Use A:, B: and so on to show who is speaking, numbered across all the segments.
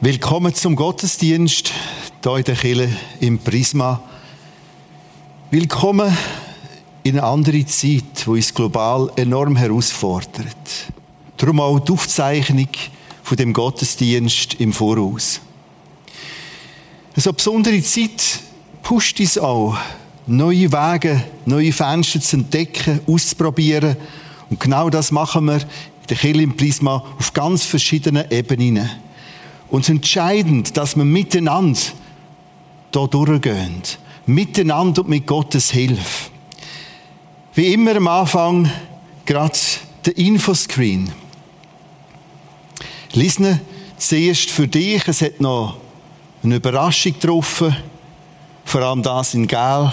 A: Willkommen zum Gottesdienst hier in der Kirche im Prisma. Willkommen in eine andere Zeit, wo uns global enorm herausfordert. Darum auch die Aufzeichnung von dem Gottesdienst im Voraus. Eine besondere Zeit pusht uns auch, neue Wege, neue Fenster zu entdecken, auszuprobieren. Und genau das machen wir in der Kirche im Prisma auf ganz verschiedenen Ebenen. Und es ist entscheidend, dass wir miteinander hier durchgehen. Miteinander und mit Gottes Hilfe. Wie immer am Anfang gerade der Infoscreen. Lesen zuerst für dich. Es hat noch eine Überraschung getroffen. Vor allem das in Gel.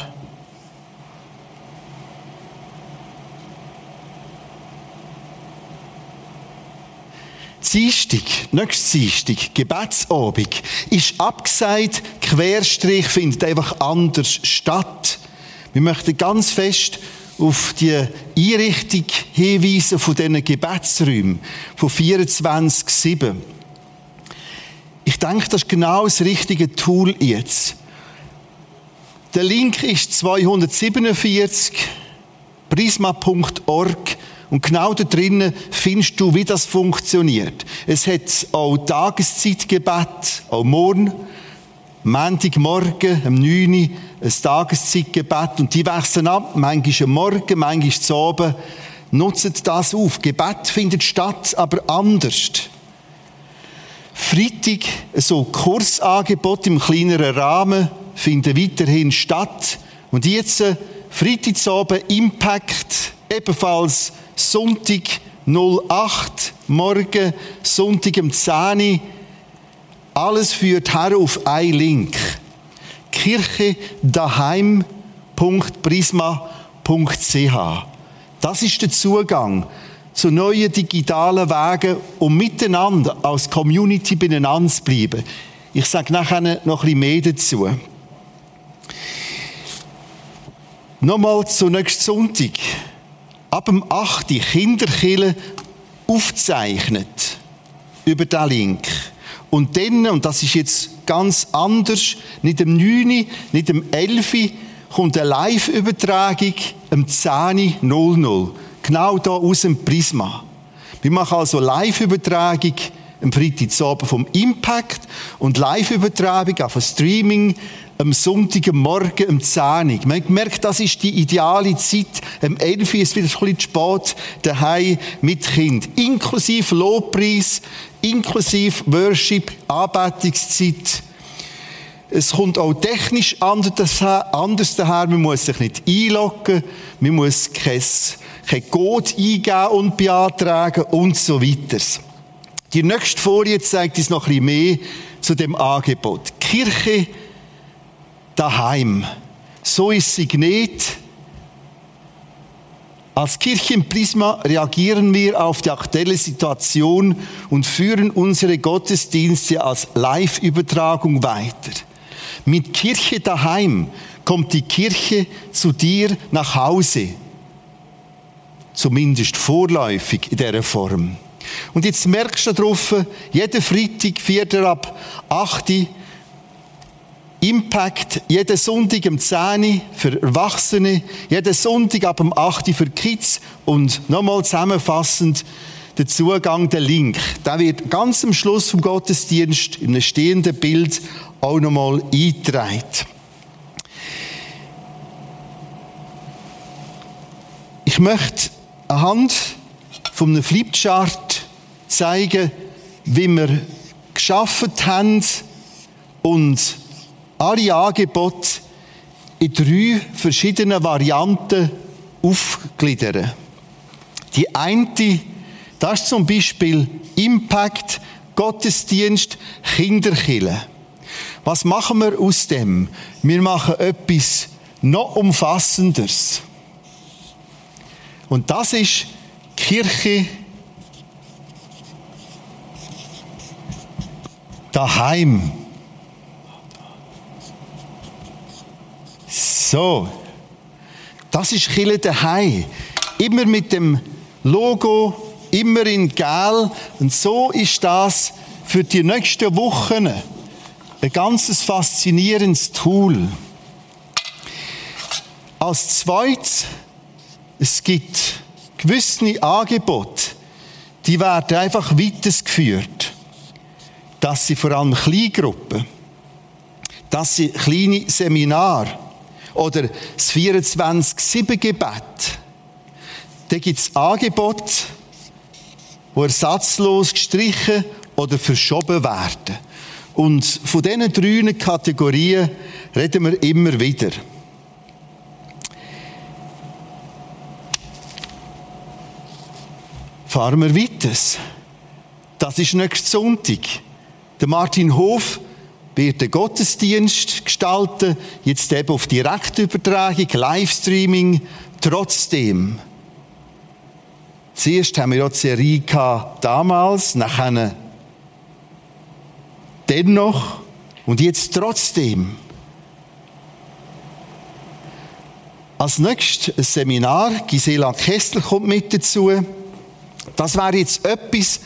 A: Dienstag, nächstes Dienstag, Gebetsabend, ist abgesagt, Querstrich findet einfach anders statt. Wir möchten ganz fest auf die Einrichtung hinweisen von diesen Gebetsräumen von 24-7. Ich denke, das ist genau das richtige Tool jetzt. Der Link ist 247 prisma.org und genau da drinnen findest du, wie das funktioniert. Es hat auch Tageszeitgebet, auch morgen, Montagmorgen, um 9 Uhr, ein Tageszeitgebet und die wechseln ab, manchmal am Morgen, manchmal zu oben. Nutzt das auf. Gebet findet statt, aber anders. Freitag, so Kursangebot im kleineren Rahmen, finden weiterhin statt. Und jetzt, äh, Freitagabend Impact, ebenfalls Sonntag 08, morgen, Sonntag um 10 Uhr. Alles führt her auf einen Link. Kirche daheim.prisma.ch. Das ist der Zugang zu neuen digitalen Wegen, um miteinander als Community beieinander zu bleiben. Ich sage nachher noch ein bisschen mehr dazu. Nochmal zu nächsten Sonntag ab dem 8. Kinderkille aufzeichnet über den Link. Und dann, und das ist jetzt ganz anders, nicht am 9., nicht am 11., kommt eine Live-Übertragung am 10.00. Genau hier aus dem Prisma. Wir machen also Live-Übertragung am Freitagabend vom Impact und Live-Übertragung auf Streaming am Sonntagmorgen um 10 Uhr. Man merkt, das ist die ideale Zeit. Am 11 Uhr ist wieder ein bisschen spät, daheim mit Kind. Inklusive Lobpreis, inklusive Worship, Anbetungszeit. Es kommt auch technisch anders daher. Man muss sich nicht einloggen, man muss kein, kein Code eingeben und beantragen und so weiter. Die nächste Folie zeigt uns noch ein bisschen mehr zu dem Angebot. Kirche daheim. So ist sie nicht. Als Kirche im Prisma reagieren wir auf die aktuelle Situation und führen unsere Gottesdienste als Live-Übertragung weiter. Mit Kirche daheim kommt die Kirche zu dir nach Hause. Zumindest vorläufig in dieser Form. Und jetzt merkst du darauf, jeden Freitag, 4. ab 8 Uhr, Impact jeden Sonntag um 10 Uhr für Erwachsene, jeden Sonntag ab um 8 Uhr für Kids und nochmal zusammenfassend der Zugang, der Link. Der wird ganz am Schluss vom Gottesdienst in einem stehenden Bild auch nochmal eingetragen. Ich möchte anhand von einem Flipchart zeigen, wie wir geschafft haben und alle Angebote in drei verschiedene Varianten aufgliedern. Die eine, das ist zum Beispiel Impact, Gottesdienst, Kinderkille. Was machen wir aus dem? Wir machen etwas noch umfassenderes. Und das ist Kirche daheim. So, das ist Chile daheim. Immer mit dem Logo, immer in Gel. Und so ist das für die nächsten Wochen ein ganzes faszinierendes Tool. Als zweites, es gibt gewisse Angebote, die werden einfach weitergeführt. Das sind vor allem Kleingruppen. Das sind kleine Seminare. Oder das 24-7-Gebet. Da gibt es Angebote, die ersatzlos gestrichen oder verschoben werden. Und von diesen drei Kategorien reden wir immer wieder. Fahren wir weiter. Das ist nächsten Sonntag. Der Martin Hof wird den Gottesdienst gestalten, jetzt eben auf Direktübertragung, Livestreaming. Trotzdem, zuerst haben wir ja die Serie damals, nachher dennoch und jetzt trotzdem. Als nächstes ein Seminar, Gisela Kessler kommt mit dazu. Das wäre jetzt etwas,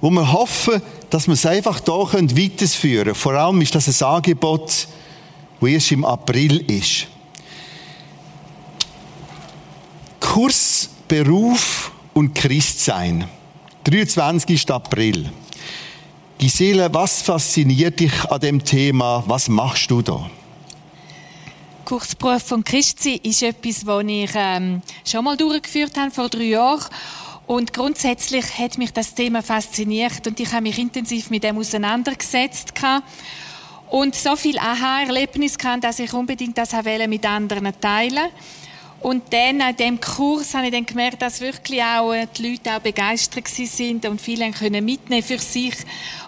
A: wo wir hoffen, dass wir es einfach hier weiterführen können. Vor allem ist das ein Angebot, das erst im April ist. Kurs Beruf und Christsein. 23. April. Gisele, was fasziniert dich an dem Thema? Was machst du da?
B: Kursberuf von Christsein ist etwas, das ich ähm, schon mal durchgeführt habe vor drei Jahren und grundsätzlich hat mich das Thema fasziniert und ich habe mich intensiv mit dem auseinandergesetzt und so viel Aha-Erlebnis dass ich unbedingt das mit anderen teilen und dann an dem Kurs habe ich dann gemerkt, dass wirklich auch die Leute auch begeistert sind und viele können mitnehmen für sich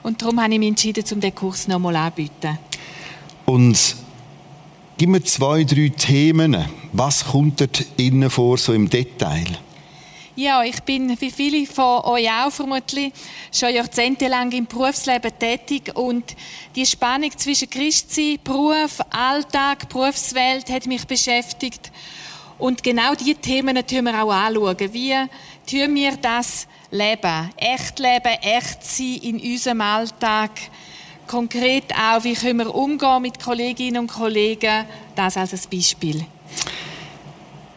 B: und darum habe ich mich entschieden, um den Kurs nochmal anzubieten.
A: Und gib mir zwei, drei Themen. Was kommt dort innen vor, so im Detail?
B: Ja, ich bin wie viele von euch auch vermutlich schon jahrzehntelang im Berufsleben tätig und die Spannung zwischen Christsein, Beruf, Alltag, Berufswelt hat mich beschäftigt. Und genau diese Themen tun wir auch anschauen. Wie tun wir das leben? Echt leben, echt sein in unserem Alltag. Konkret auch, wie können wir umgehen mit Kolleginnen und Kollegen. Das als ein Beispiel.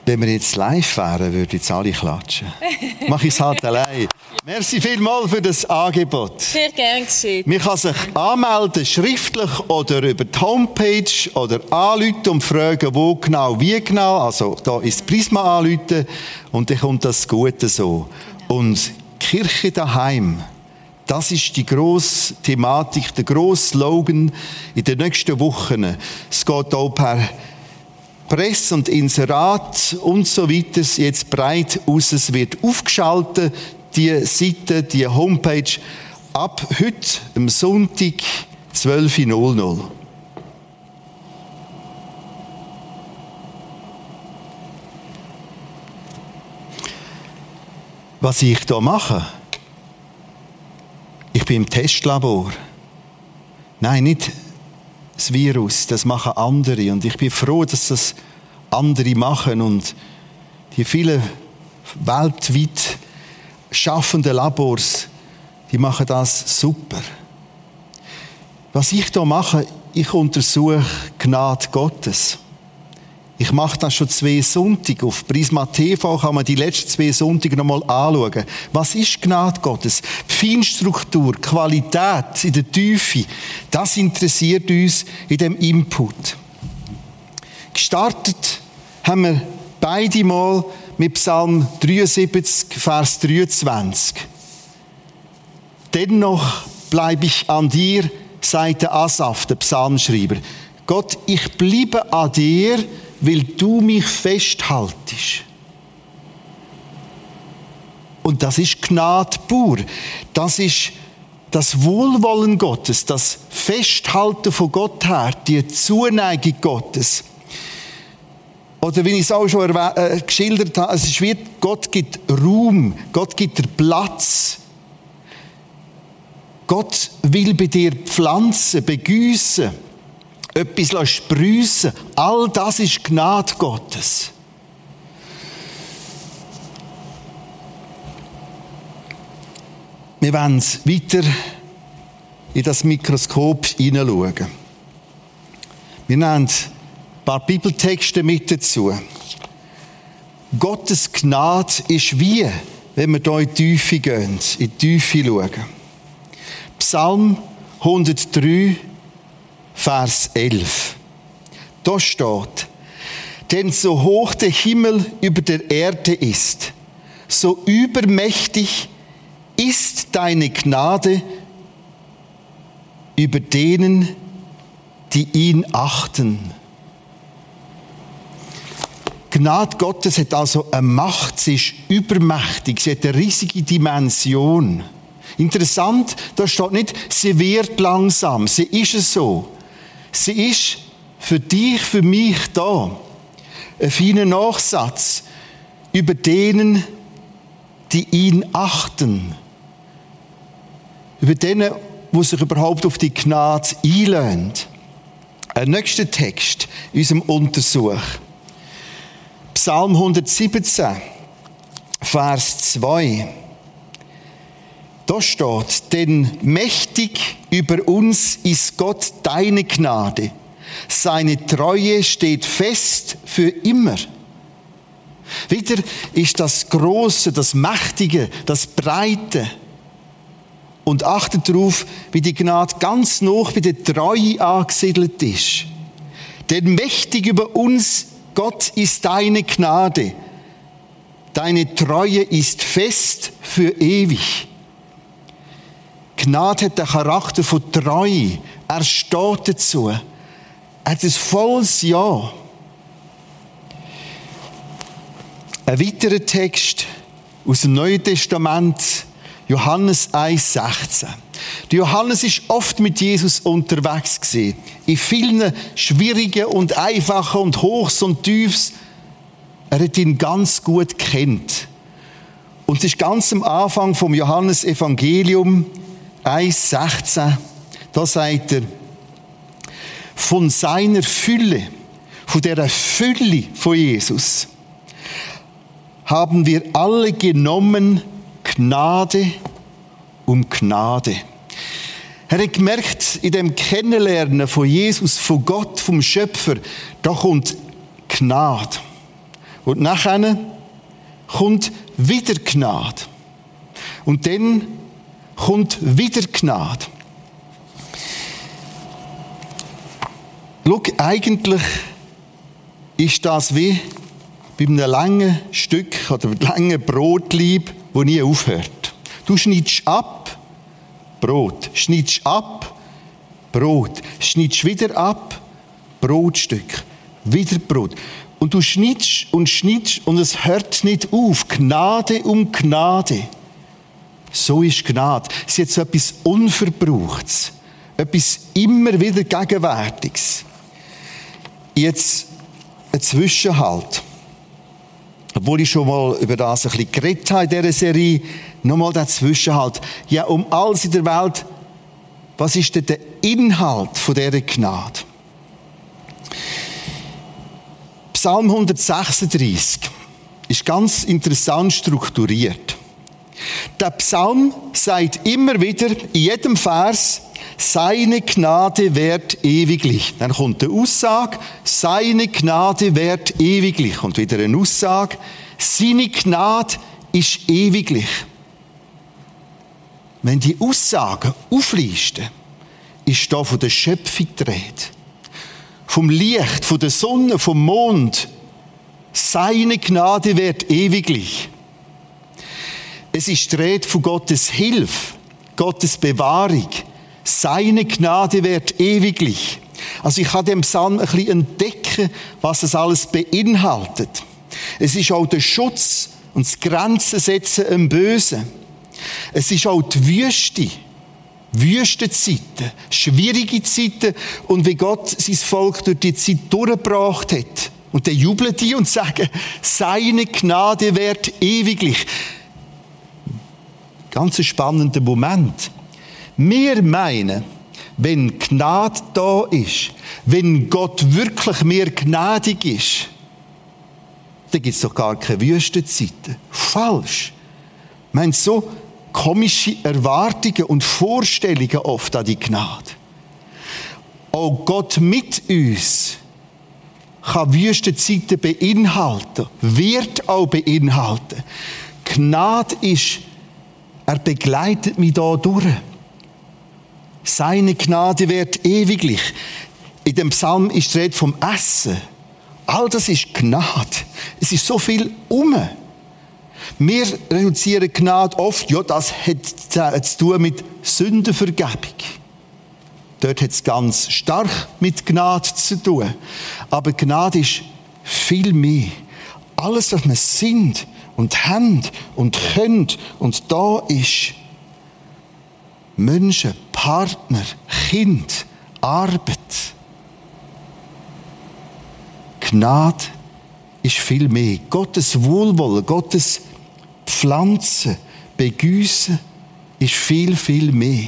A: Wenn wir jetzt live wären, würden jetzt alle klatschen. Mach ich es halt allein. Merci vielmals für das Angebot.
B: Sehr gern geschehen.
A: Man kann sich anmelden, schriftlich oder über die Homepage oder anrufen und fragen, wo genau, wie genau. Also da ist Prisma anrufen und dann kommt das Gute so. Und Kirche daheim. Das ist die grosse Thematik, der grosse Slogan in den nächsten Wochen. Es geht auch per Presse und Inserat und so weiter jetzt breit aus. Es wird aufgeschaltet, die Seite, die Homepage, ab heute, am Sonntag, 12.00 Was ich hier mache? Ich bin im Testlabor. Nein, nicht das Virus, das machen andere. Und ich bin froh, dass das andere machen. Und die vielen weltweit schaffenden Labors, die machen das super. Was ich da mache, ich untersuche Gnade Gottes. Ich mache das schon zwei Sonntage. Auf Prisma TV kann man die letzten zwei Sonntage nochmal anschauen. Was ist Gnade Gottes? Feinstruktur, Qualität in der Tiefe. Das interessiert uns in dem Input. Gestartet haben wir beide Mal mit Psalm 73, Vers 23. Dennoch bleibe ich an dir, sagt der Asaf, der Psalmschreiber. Gott, ich bleibe an dir, weil du mich festhaltest. Und das ist Gnade pur. Das ist das Wohlwollen Gottes, das Festhalten von Gott her, die Zuneigung Gottes. Oder wie ich es auch schon äh, geschildert habe, es ist wie Gott gibt Raum, Gott gibt dir Platz. Gott will bei dir pflanzen, begüssen etwas sprießen All das ist Gnade Gottes. Wir wollen weiter in das Mikroskop hineinschauen. Wir nehmen ein paar Bibeltexte mit dazu. Gottes Gnade ist wie, wenn wir hier in die Tiefe gehen, in die Tiefe schauen. Psalm 103, Vers 11. Da steht, denn so hoch der Himmel über der Erde ist, so übermächtig ist deine Gnade über denen, die ihn achten. Gnade Gottes hat also eine Macht, sie ist übermächtig, sie hat eine riesige Dimension. Interessant, da steht nicht, sie wird langsam, sie ist es so. Sie ist für dich, für mich da. Ein feiner Nachsatz über denen, die ihn achten. Über denen, wo sich überhaupt auf die Gnade einlösen. Ein nächster Text in unserem Untersuch. Psalm 117, Vers 2. Da steht, denn mächtig über uns ist Gott deine Gnade. Seine Treue steht fest für immer. Wieder ist das Große, das Mächtige, das Breite. Und achtet darauf, wie die Gnade ganz noch bei der Treue angesiedelt ist. Denn mächtig über uns Gott ist deine Gnade. Deine Treue ist fest für ewig. Gnade hat den Charakter von Treu. Er steht dazu. Er hat ein volles Ja. Ein weiterer Text aus dem Neuen Testament, Johannes 1,16. Der Johannes ist oft mit Jesus unterwegs gewesen. In vielen schwierigen und einfachen und Hochs und Tiefs. Er hat ihn ganz gut kennt. Und es ist ganz am Anfang vom Johannes Evangelium 1,16. Da sagt er, von seiner Fülle, von der Fülle von Jesus, haben wir alle genommen Gnade um Gnade. Er hat gemerkt, in dem Kennenlernen von Jesus, von Gott, vom Schöpfer, da kommt Gnade. Und nachher kommt wieder Gnade. Und dann kommt wieder Gnade. Schau, eigentlich ist das wie bei einem langen Stück oder einem langen Brotlieb, wo nie aufhört. Du schneidest ab, Brot. Schneidest ab, Brot. Schneidest wieder ab, Brotstück. Wieder Brot. Und du schneidest und schneidest und es hört nicht auf. Gnade um Gnade. So ist Gnade. Es ist jetzt etwas Unverbrauchtes. Etwas immer wieder Gegenwärtiges. Jetzt ein Zwischenhalt. Obwohl ich schon mal über das ein bisschen geredet habe in dieser Serie, nochmal der Zwischenhalt. Ja, um alles in der Welt, was ist denn der Inhalt von dieser Gnade? Psalm 136 ist ganz interessant strukturiert. Der Psalm sagt immer wieder in jedem Vers, seine Gnade währt ewiglich. Dann kommt eine Aussage, seine Gnade währt ewiglich. Und wieder eine Aussage, seine Gnade ist ewiglich. Wenn die Aussagen auflisten, ist da von der Schöpfung die Vom Licht, von der Sonne, vom Mond. Seine Gnade währt ewiglich. Es ist Rede von Gottes Hilfe, Gottes Bewahrung. Seine Gnade wird ewiglich. Also ich kann dem Psalm ein bisschen entdecken, was es alles beinhaltet. Es ist auch der Schutz und das Grenzensetzen im Bösen. Es ist auch die Wüste. Wüstenzeiten, schwierige Zeiten und wie Gott sein Volk durch die Zeit durchgebracht hat. Und dann jubeln die und sagen, seine Gnade wird ewiglich. Ganz ein spannender Moment. Wir meinen, wenn Gnade da ist, wenn Gott wirklich mehr gnädig ist, dann gibt es doch gar keine Wüstenzeiten. Falsch. Ich meine, so komische Erwartungen und Vorstellungen oft an die Gnade. Auch Gott mit uns kann Wüstenzeiten beinhalten, wird auch beinhalten. Gnade ist, er begleitet mich da durch. Seine Gnade wird ewiglich. In dem Psalm ist die Rede vom Essen. All das ist Gnade. Es ist so viel um. Wir reduzieren Gnade oft, ja, das hat zu tun mit Sündenvergebung. Dort hat es ganz stark mit Gnade zu tun. Aber Gnade ist viel mehr. Alles, was wir sind und haben und können und da ist. Menschen, Partner, Kind, Arbeit. Gnade ist viel mehr. Gottes Wohlwollen, Gottes Pflanzen, Begüssen ist viel, viel mehr.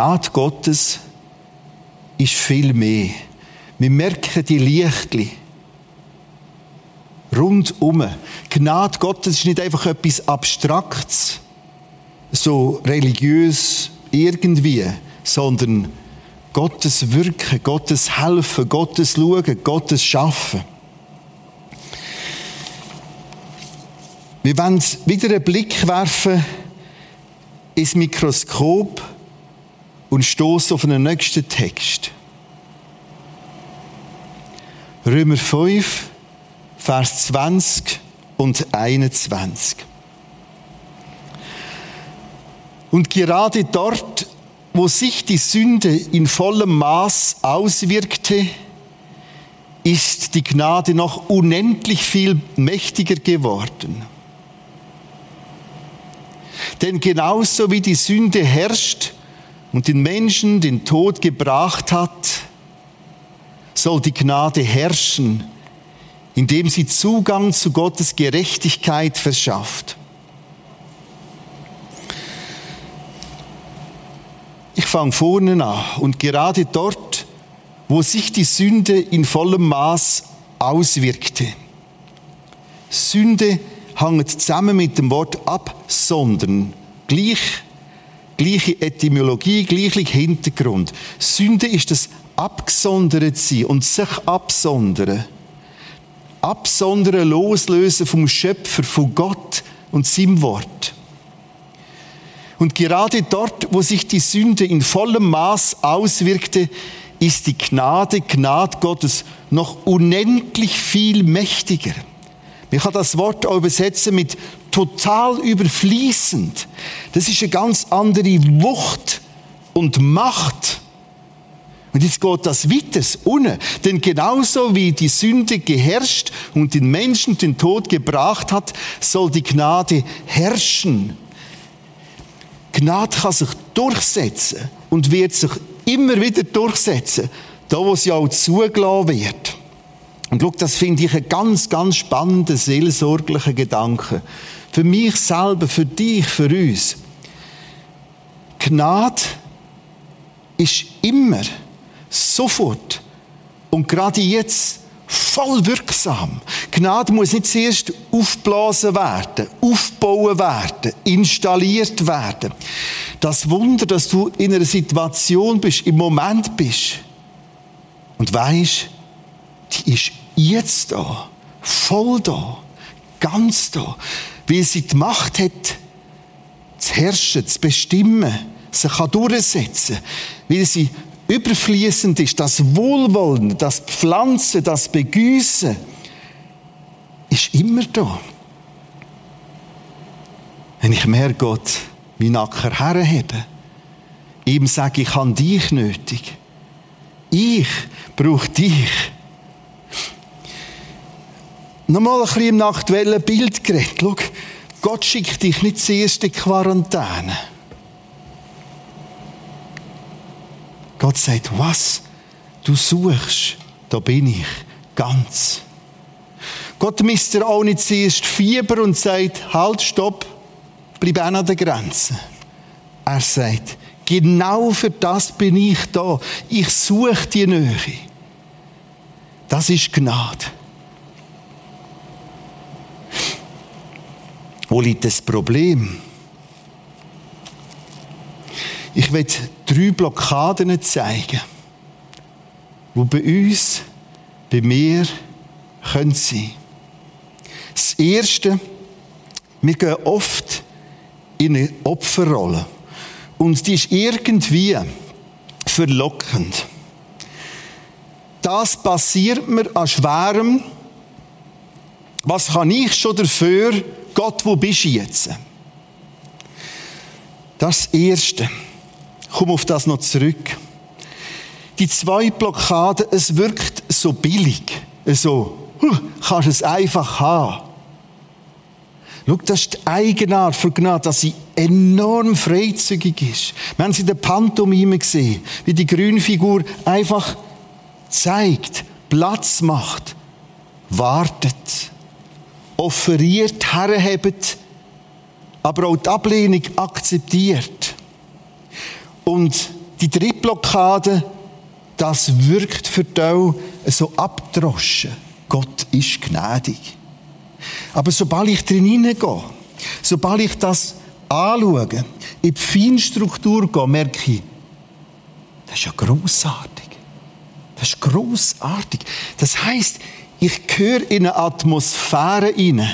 A: Gnade Gottes ist viel mehr. Wir merken die Lichtli rundum. Gnade Gottes ist nicht einfach etwas Abstraktes, so religiös irgendwie, sondern Gottes Wirken, Gottes Helfen, Gottes Schauen, Gottes Schaffen. Wir wollen wieder einen Blick werfen ins Mikroskop und stoßen auf einen nächsten Text. Römer 5, Vers 20 und 21. Und gerade dort, wo sich die Sünde in vollem Maß auswirkte, ist die Gnade noch unendlich viel mächtiger geworden. Denn genauso wie die Sünde herrscht und den Menschen den Tod gebracht hat, soll die Gnade herrschen indem sie Zugang zu Gottes Gerechtigkeit verschafft. Ich fange vorne an und gerade dort, wo sich die Sünde in vollem Maß auswirkte. Sünde hängt zusammen mit dem Wort absondern. Gleich, gleiche Etymologie, gleicher Hintergrund. Sünde ist das abgesondert sein und sich absondern absondern, loslösen vom Schöpfer, von Gott und seinem Wort. Und gerade dort, wo sich die Sünde in vollem Maß auswirkte, ist die Gnade, Gnade Gottes noch unendlich viel mächtiger. Man kann das Wort auch übersetzen mit total überfließend. Das ist eine ganz andere Wucht und Macht und jetzt geht das weiter unten. Denn genauso wie die Sünde geherrscht und den Menschen den Tod gebracht hat, soll die Gnade herrschen. Gnade kann sich durchsetzen und wird sich immer wieder durchsetzen, da wo sie auch zugelassen wird. Und schau, das finde ich einen ganz, ganz spannenden, seelsorglichen Gedanken. Für mich selber, für dich, für uns. Gnade ist immer sofort und gerade jetzt voll wirksam. Gnade muss nicht zuerst aufblasen werden, aufbauen werden, installiert werden. Das Wunder, dass du in einer Situation bist, im Moment bist und weißt, die ist jetzt da, voll da, ganz da, weil sie die Macht hat, zu herrschen, zu bestimmen, sich durchsetzen, weil sie überfließend ist, das Wohlwollen, das Pflanzen, das Begüßen, ist immer da. Wenn ich mehr Gott wie Nacker herhebe, ihm sage, ich habe dich nötig. Ich brauche dich. Nochmal ein bisschen im aktuellen Bild geredet. Schau, Gott schickt dich nicht zuerst in Quarantäne. Gott sagt, was du suchst, da bin ich ganz. Gott misst dir auch nicht zuerst Fieber und sagt, halt, stopp, bleib an der Grenze. Er sagt, genau für das bin ich da. Ich suche die Nähe. Das ist Gnade. Wo liegt das Problem? Ich will drei Blockaden zeigen, die bei uns, bei mir, können sein. Das Erste, wir gehen oft in eine Opferrolle. Und die ist irgendwie verlockend. Das passiert mir an Schwerem. Was kann ich schon dafür? Gott, wo bist du jetzt? Das Erste komme auf das noch zurück. Die zwei Blockaden, es wirkt so billig. So, huh, kannst es einfach haben. Schau, das ist die Eigenart von Gnade, dass sie enorm freizügig ist. Wir haben sie in der Pantomime gesehen, wie die Grünfigur einfach zeigt, Platz macht, wartet, offeriert, herhebt, aber auch die Ablehnung akzeptiert. Und Die dritte Blockade, das wirkt für dich so abdroschen. Gott ist gnädig. Aber sobald ich drin hineingehe, sobald ich das anschaue, in die Feinstruktur gehe, merke ich, das ist ja grossartig. Das ist grossartig. Das heisst, ich gehöre in eine Atmosphäre hinein,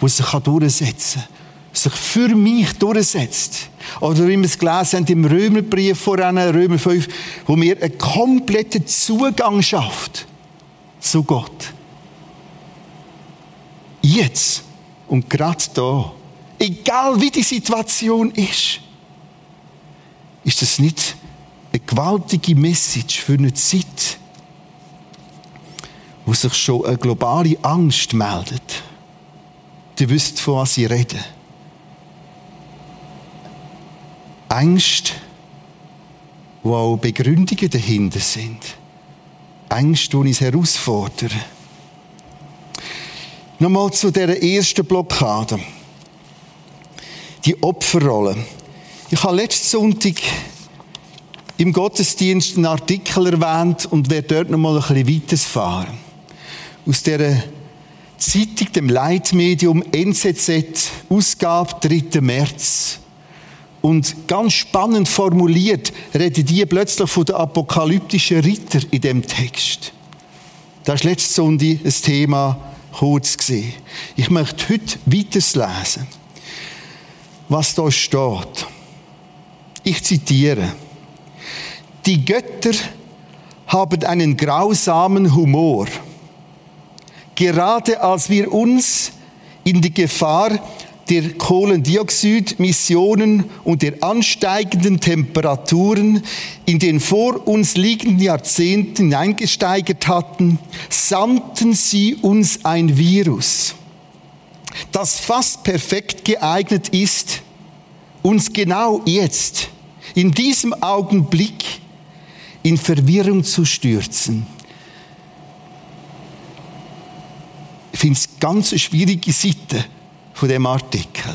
A: die sich durchsetzen kann, sich für mich durchsetzt. Oder wie wir es gelesen haben im Römerbrief voran, Römer 5, wo mir einen kompletten Zugang schafft zu Gott. Jetzt und gerade da, egal wie die Situation ist, ist das nicht eine gewaltige Message für eine Zeit, wo sich schon eine globale Angst meldet. Du wisst, von was ich rede. Angst, wo auch Begründungen dahinter sind. Angst, die uns herausfordern. Nochmal zu der ersten Blockade. Die Opferrolle. Ich habe letzten Sonntag im Gottesdienst einen Artikel erwähnt und werde dort nochmal ein bisschen weiterfahren. Aus der Zeitung, dem Leitmedium NZZ, Ausgabe 3. März. Und ganz spannend formuliert reden die plötzlich von den apokalyptischen Ritter in dem Text. Das ist letzte Sonntag ein Thema kurz gesehen. Ich möchte heute weiterlesen, was da steht. Ich zitiere. Die Götter haben einen grausamen Humor. Gerade als wir uns in die Gefahr der Kohlendioxidmissionen und der ansteigenden Temperaturen in den vor uns liegenden Jahrzehnten hineingesteigert hatten, sandten sie uns ein Virus, das fast perfekt geeignet ist, uns genau jetzt, in diesem Augenblick, in Verwirrung zu stürzen. Ich finde es ganz eine schwierige Seite von dem Artikel.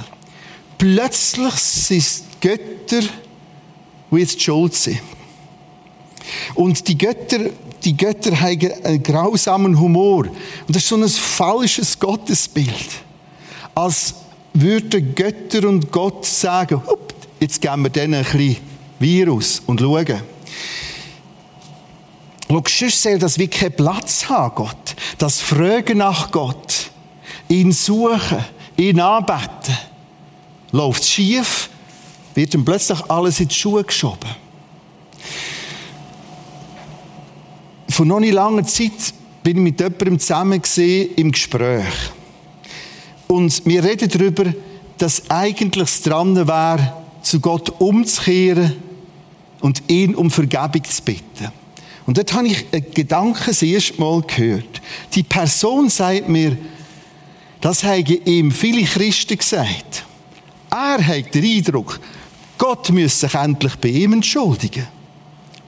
A: Plötzlich sind es Götter, die jetzt schuld sind. Und die Götter, die Götter haben einen grausamen Humor. Und das ist so ein falsches Gottesbild. Als würden Götter und Gott sagen, jetzt geben wir denen ein bisschen Virus und schauen. Schau, sonst soll das wie keinen Platz haben, Gott. Das Fragen nach Gott, ihn suchen, ihn anbeten, läuft schief, wird ihm plötzlich alles in die Schuhe geschoben. Vor noch nicht langer Zeit bin ich mit jemandem zusammen im Gespräch. Und wir reden darüber, dass eigentlich das dran wäre, zu Gott umzukehren und ihn um Vergebung zu bitten. Und dort habe ich einen Gedanken das erste Mal gehört. Die Person sagt mir, das haben ihm viele Christen gesagt. Er hat den Eindruck, Gott müsse sich endlich bei ihm entschuldigen.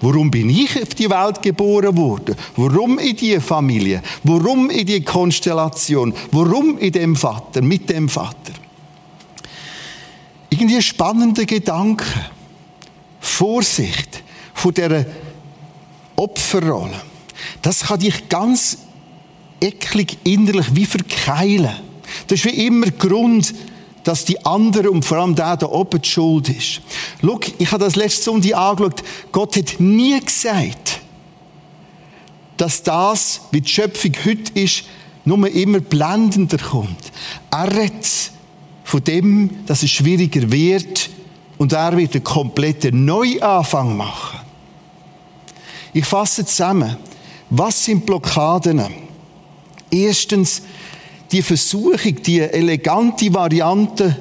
A: Warum bin ich auf die Welt geboren worden? Warum in die Familie? Warum in die Konstellation? Warum in dem Vater, mit dem Vater? Irgendwie spannende Gedanken. Vorsicht vor dieser Opferrolle. Das kann dich ganz eklig innerlich wie verkeilen. Das ist wie immer Grund, dass die andere und vor allem der da oben die Schuld ist. Schau, ich habe das letzte Sonntag angeschaut. Gott hat nie gesagt, dass das, wie die Schöpfung heute ist, nur immer blendender kommt. Er redet von dem, dass es schwieriger wird und er wird einen kompletten Neuanfang machen. Ich fasse zusammen. Was sind Blockaden? Erstens, die Versuchung, die elegante Variante,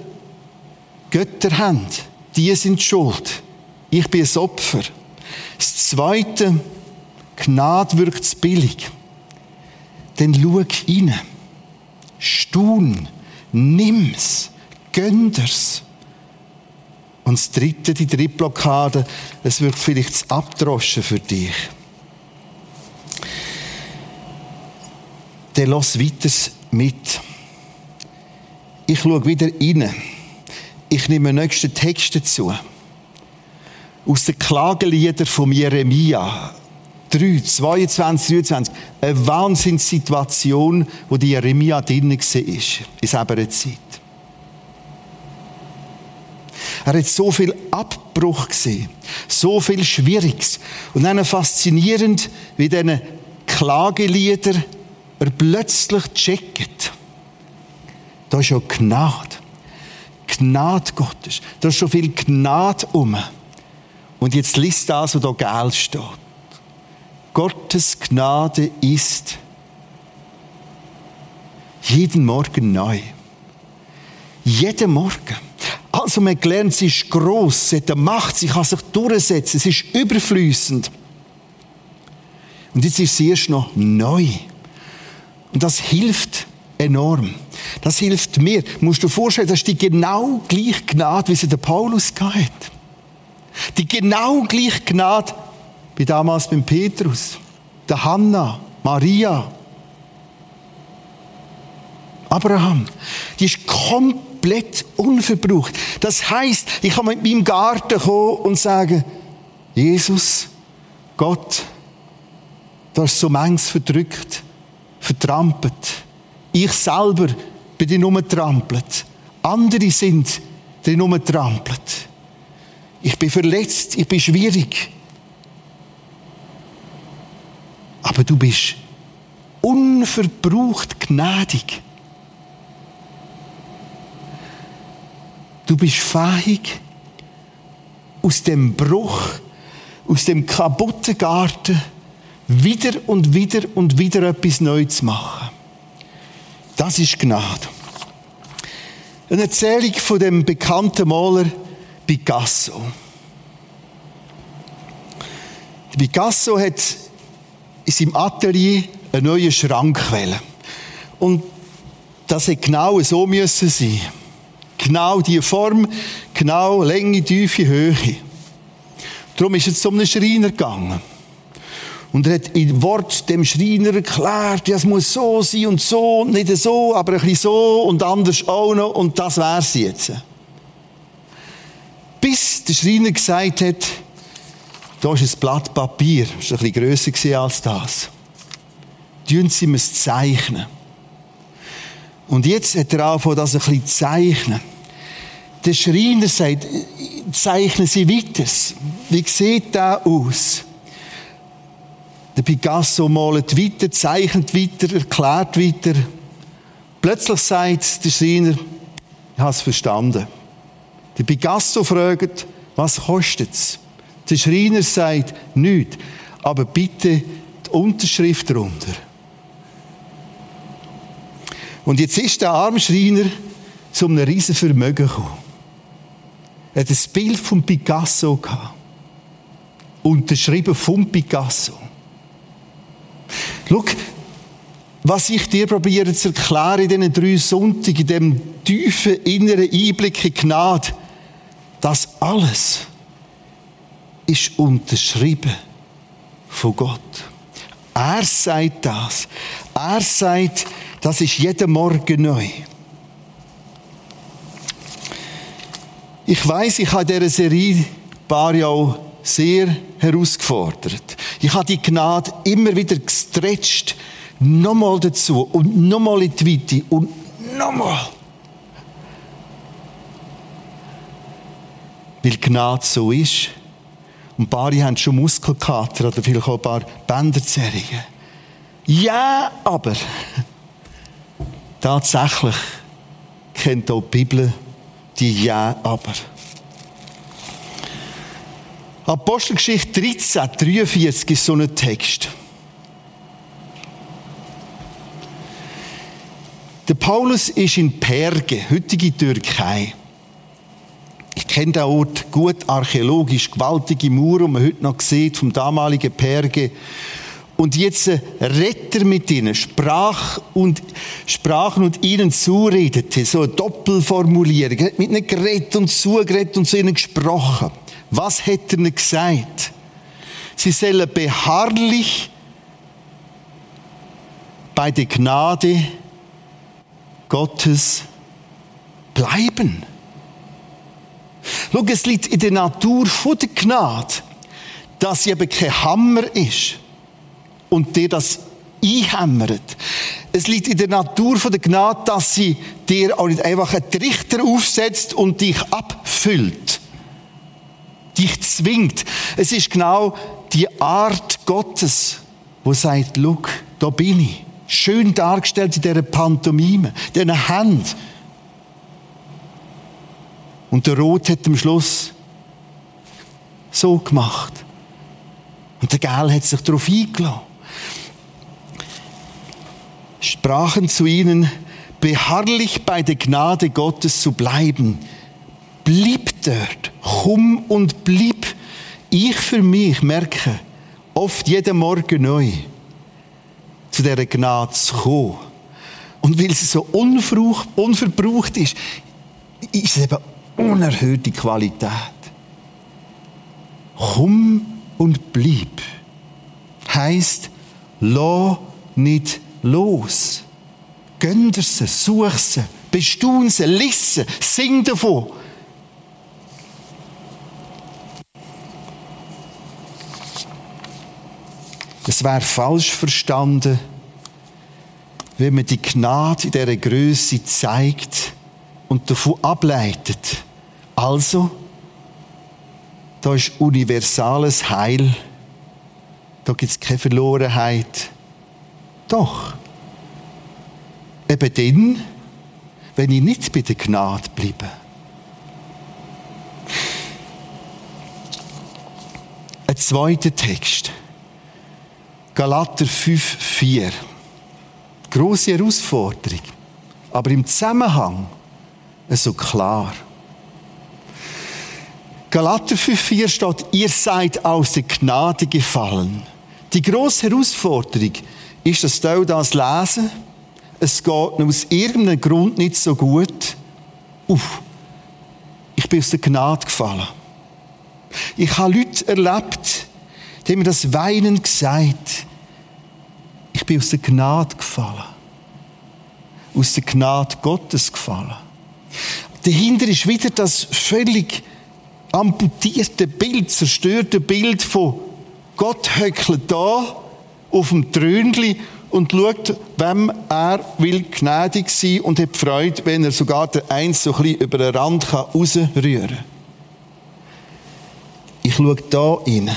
A: Götter haben, die sind schuld. Ich bin ein Opfer. Das Zweite, Gnade wirkt billig. Dann schau rein. Staun. Nimm's. Gönder's. Und das Dritte, die dritte Blockade, es wird vielleicht zu abdroschen für dich. Der lass weiter mit. Ich schaue wieder rein. Ich nehme den nächsten Text dazu. aus den Klageliedern von Jeremia. 3, 22, 23. Eine Wahnsinnssituation, wo die Jeremia drin war, in selber Zeit. Er hat so viel Abbruch gesehen, so viel Schwieriges. Und dann faszinierend, wie diese Klagelieder er plötzlich checkt. Da ist ja Gnade. Gnade Gottes. Da ist schon viel Gnade um. Und jetzt liest das, was da gel steht. Gottes Gnade ist jeden Morgen neu. Jeden Morgen. Also man lernt, sie ist gross, sie hat eine Macht, sie kann sich durchsetzen, sie ist überflüssend. Und jetzt ist sie erst noch neu. Und das hilft enorm. Das hilft mir. Du musst dir vorstellen, das ist die genau gleiche Gnade, wie sie der Paulus gehabt Die genau gleiche Gnade wie damals beim Petrus, der Hanna, Maria, Abraham. Die ist komplett unverbraucht. Das heißt, ich kann mit meinem Garten kommen und sagen, Jesus, Gott, du hast so manches verdrückt, vertrampelt. Ich selber bin dir nur trampelt. Andere sind dir nur trampelt. Ich bin verletzt, ich bin schwierig. Aber du bist unverbraucht gnädig. Du bist fähig, aus dem Bruch, aus dem kaputten Garten wieder und wieder und wieder etwas Neues zu machen. Das ist Gnade. Eine Erzählung von dem bekannten Maler Picasso. Picasso hat in seinem Atelier einen neuen Schrank wählen. Und das hätte genau so müssen sein. Genau die Form, genau Länge, Tiefe, Höhe. Darum ist er zu einem Schreiner gegangen. Und er hat in Wort dem Schreiner erklärt, ja, es muss so sein und so, nicht so, aber ein bisschen so und anders auch noch und das wär's jetzt. Bis der Schreiner gesagt hat, da ist ein Blatt Papier, das war ein bisschen grösser als das. Tun Sie mir es zeichnen. Und jetzt hat er angefangen, das ein bisschen zu zeichnen. Der Schreiner sagt, zeichnen Sie weiter. Wie sieht das aus? Der Picasso malt weiter, zeichnet weiter, erklärt weiter. Plötzlich sagt der Schreiner, ich habe es verstanden. Der Picasso fragt, was kostet es? Der Schreiner sagt, nichts, aber bitte die Unterschrift darunter. Und jetzt ist der arme Schreiner zu einem riesen Vermögen gekommen. Er hat ein Bild von Picasso gehabt. Unterschrieben von Picasso. Schau, was ich dir probiere zu erklären in diesen drei Sonntagen, in dem tiefen inneren Einblick in Gnade, das alles ist unterschrieben von Gott. Er sagt das. Er sagt, das ist jeden Morgen neu. Ich weiß, ich habe in dieser Serie ein paar Jahre sehr herausgefordert. Ich habe die Gnade immer wieder gestretcht, nochmal dazu und nochmal in die Weite und nochmal. Weil Gnade so ist. Und ein paar haben schon Muskelkater oder vielleicht auch ein paar Bänderzerrungen. Ja, aber tatsächlich kennt auch die Bibel die Ja, aber. Apostelgeschichte 13, 43 ist so ein Text. Der Paulus ist in Perge, heutige Türkei. Ich kenne den Ort gut archäologisch, gewaltige Mauer, die man heute noch sieht vom damaligen Perge. Und jetzt redet er mit ihnen, sprach und, sprachen und ihnen zuredete, so eine Doppelformulierung. Er hat mit ihnen geredet und zugeredet und zu ihnen gesprochen. Was hat er ihnen gesagt? Sie sollen beharrlich bei der Gnade Gottes bleiben. Schau, es liegt in der Natur von der Gnade, dass sie eben kein Hammer ist und dir das einhämmert. Es liegt in der Natur von der Gnade, dass sie dir auch nicht einfach einen Trichter aufsetzt und dich abfüllt. Dich zwingt. Es ist genau die Art Gottes, wo sagt, look, da bin ich. Schön dargestellt in dieser Pantomime, dieser Hand. Und der Rot hat am Schluss so gemacht. Und der Gel hat sich darauf eingeladen. Sprachen zu ihnen, beharrlich bei der Gnade Gottes zu bleiben. Blieb dort, komm und blieb. Ich für mich merke, oft jeden Morgen neu, zu dieser Gnade zu kommen. Und weil sie so unverbraucht ist, ist es eben unerhörte Qualität. Komm und bleib. Heißt, lass nicht los. Gönn sie, such sie, bestaun sie, lies sie, sing davon. Es wäre falsch verstanden, wenn man die Gnade in dieser Größe zeigt und davon ableitet. Also, da ist universales Heil. Da gibt es keine Verlorenheit. Doch. Eben dann, wenn ich nicht bei der Gnade bleibe. Ein zweiter Text. Galater 5, 4. Grosse Herausforderung. Aber im Zusammenhang so klar. Galater 5,4 steht, ihr seid aus der Gnade gefallen. Die grosse Herausforderung ist, dass die das lesen, es geht aus irgendeinem Grund nicht so gut. Uff, ich bin aus der Gnade gefallen. Ich habe Leute erlebt, die mir das Weinen gesagt ich bin aus der Gnade gefallen. Aus der Gnade Gottes gefallen. Dahinter ist wieder das völlig amputierte Bild, zerstörte Bild von Gott höckelt da auf dem Trönli und schaut, wem er will gnädig sein und hat Freude, wenn er sogar der Eins so ein bisschen über den Rand kann rausrühren kann. Ich schaue da rein.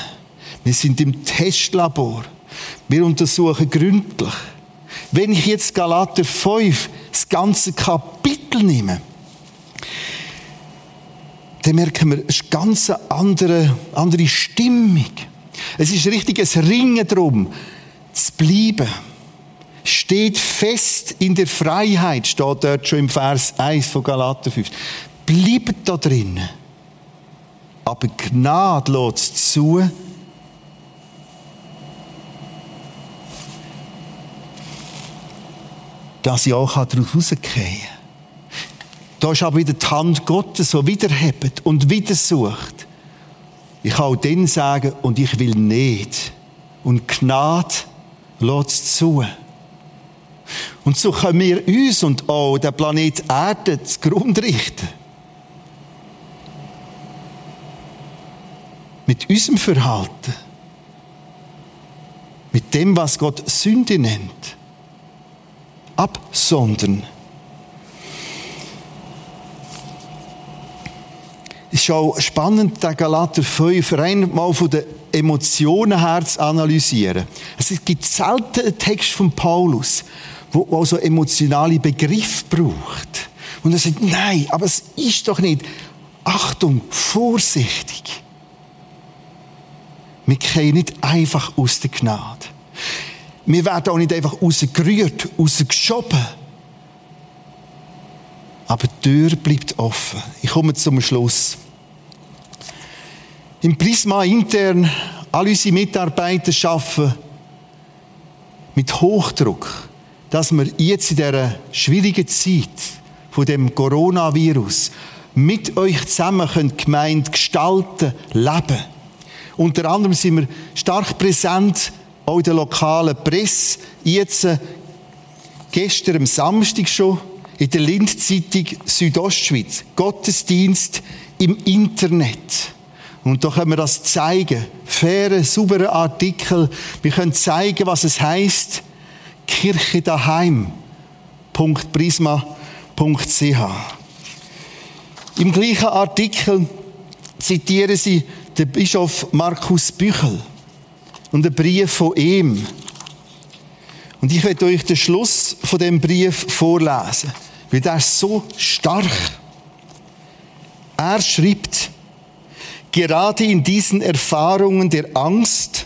A: Wir sind im Testlabor. Wir untersuchen gründlich. Wenn ich jetzt Galater 5, das ganze Kapitel nehme, dann merken wir, es ist eine ganz andere, andere Stimmung. Es ist richtig ein Ringen darum, zu bleiben. Steht fest in der Freiheit, steht dort schon im Vers 1 von Galater 5. Bleibt da drinnen. Aber Gnade lässt zu, dass ich auch daraus rausgehen kann. Da ist aber wieder die Hand Gottes, so wiederhebt und wieder sucht. Ich kann auch dann sagen, und ich will nicht. Und Gnade lässt zu. Und so können wir uns und auch den Planet Erde zugrunde richten. Mit unserem Verhalten. Mit dem, was Gott Sünde nennt. Absondern. Ist auch spannend, den Galater 5 rein mal von den Emotionen her zu analysieren. Es gibt selten einen Text von Paulus, wo, so emotionale Begriffe braucht. Und er sagt, nein, aber es ist doch nicht. Achtung, vorsichtig. Wir gehen nicht einfach aus der Gnade. Wir werden auch nicht einfach rausgerührt, rausgeschoben. Aber die Tür bleibt offen. Ich komme zum Schluss. Im Prisma intern, all unsere Mitarbeiter arbeiten mit Hochdruck, dass wir jetzt in dieser schwierigen Zeit von dem Coronavirus mit euch zusammen können Gemeinde gestalten, leben. Unter anderem sind wir stark präsent auch in der lokalen Presse. Jetzt, gestern am Samstag schon, in der Lindzeitung Südostschweiz. Gottesdienst im Internet. Und da können wir das zeigen. Faire, saubere Artikel. Wir können zeigen, was es heißt. Kirche daheim. Prisma.ch. Im gleichen Artikel zitieren sie den Bischof Markus Büchel und einen Brief von ihm. Und ich werde euch den Schluss von dem Brief vorlesen, weil der ist so stark. Er schreibt, gerade in diesen Erfahrungen der Angst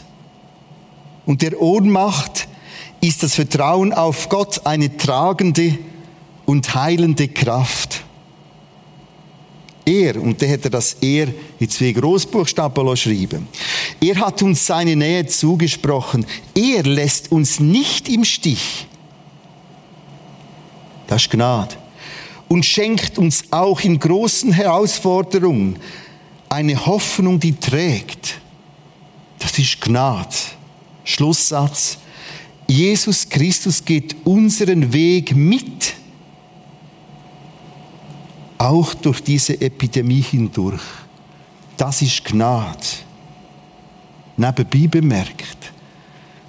A: und der Ohnmacht ist das Vertrauen auf Gott eine tragende und heilende Kraft. Er, und der hätte das Er in zwei Großbuchstaben schreiben. Er hat uns seine Nähe zugesprochen. Er lässt uns nicht im Stich. Das ist Gnade. Und schenkt uns auch in großen Herausforderungen eine Hoffnung, die trägt. Das ist Gnade. Schlusssatz. Jesus Christus geht unseren Weg mit auch durch diese Epidemie hindurch. Das ist Gnade. Nebenbei bemerkt.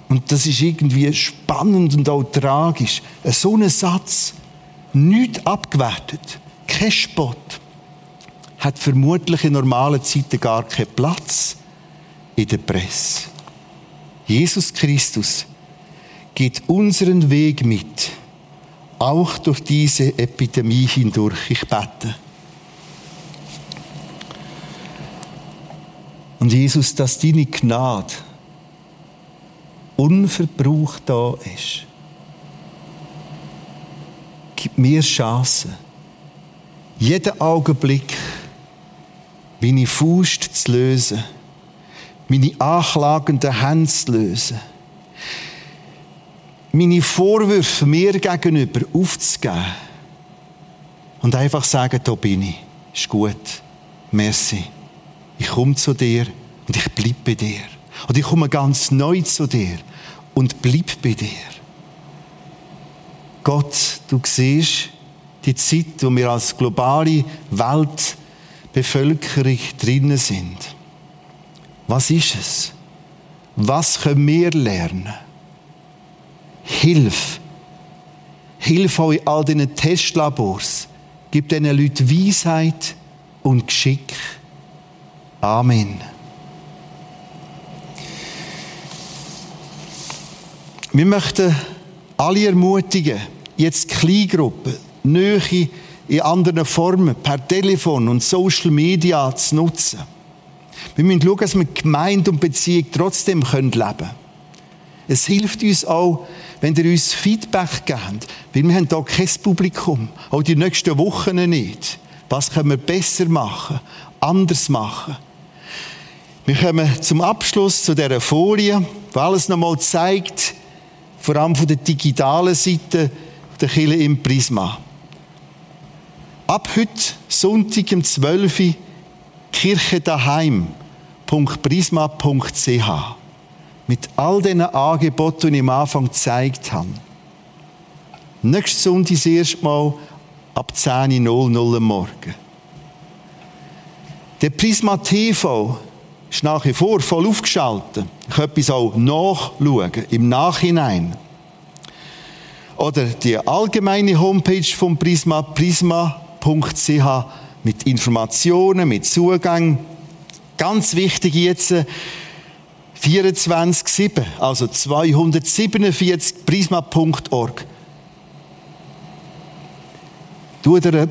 A: Und das ist irgendwie spannend und auch tragisch. So ein Satz, nicht abgewertet, kein Spott, hat vermutlich in normalen Zeiten gar keinen Platz in der Presse. Jesus Christus geht unseren Weg mit auch durch diese Epidemie hindurch. Ich bete. Und Jesus, dass deine Gnade unverbraucht da ist. Gib mir Chancen, jeden Augenblick meine Faust zu lösen, meine anklagenden Hände zu lösen meine Vorwürfe mir gegenüber aufzugeben und einfach sagen, da bin ich, ist gut, merci. Ich komme zu dir und ich bleibe bei dir. Und ich komme ganz neu zu dir und bleib bei dir. Gott, du siehst die Zeit, wo wir als globale Weltbevölkerung drinnen sind. Was ist es? Was können wir lernen? Hilf. Hilf euch all diesen Testlabors. Gib diesen Leuten Weisheit und Geschick. Amen. Wir möchten alle ermutigen, jetzt Kleingruppen, Nähe in anderen Formen, per Telefon und Social Media zu nutzen. Wir müssen schauen, dass wir Gemeinde und Beziehung trotzdem leben können. Es hilft uns auch, wenn ihr uns Feedback gebt, weil wir haben hier kein Publikum, auch die nächsten Wochen nicht. Was können wir besser machen, anders machen? Wir kommen zum Abschluss zu dieser Folie, die alles nochmal zeigt, vor allem von der digitalen Seite der Kille im Prisma. Ab heute, Sonntag um 12 Uhr, Kirche mit all diesen Angeboten, die ich am Anfang gezeigt habe. Nächsten Sonntag das erste Mal ab 10.00 Uhr am Morgen. Der Prisma TV ist nach wie vor voll aufgeschaltet. Ich kann etwas auch nachschauen, im Nachhinein. Oder die allgemeine Homepage vom Prisma, prisma.ch, mit Informationen, mit Zugang. Ganz wichtig jetzt, 24,7, also 247 prisma.org. Du dir eine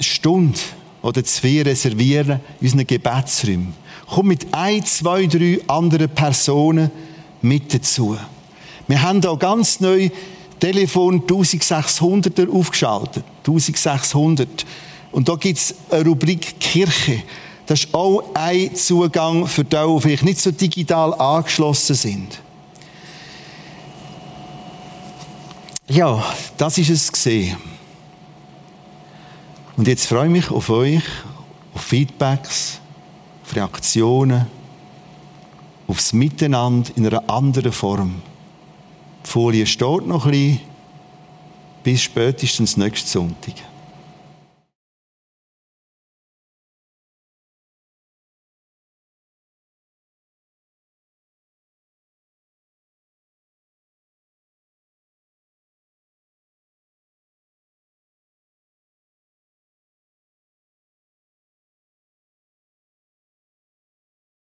A: Stunde oder zwei reservieren in unseren Gebetsräumen. Komm mit ein, zwei, drei anderen Personen mit dazu. Wir haben hier ganz neu Telefon 1600er aufgeschaltet. 1600. Und da gibt es eine Rubrik Kirche. Das ist auch ein Zugang für die, die vielleicht nicht so digital angeschlossen sind. Ja, das ist es gesehen. Und jetzt freue ich mich auf euch, auf Feedbacks, auf Reaktionen, aufs Miteinander in einer anderen Form. Die Folie steht noch ein bisschen, bis spätestens nächsten Sonntag.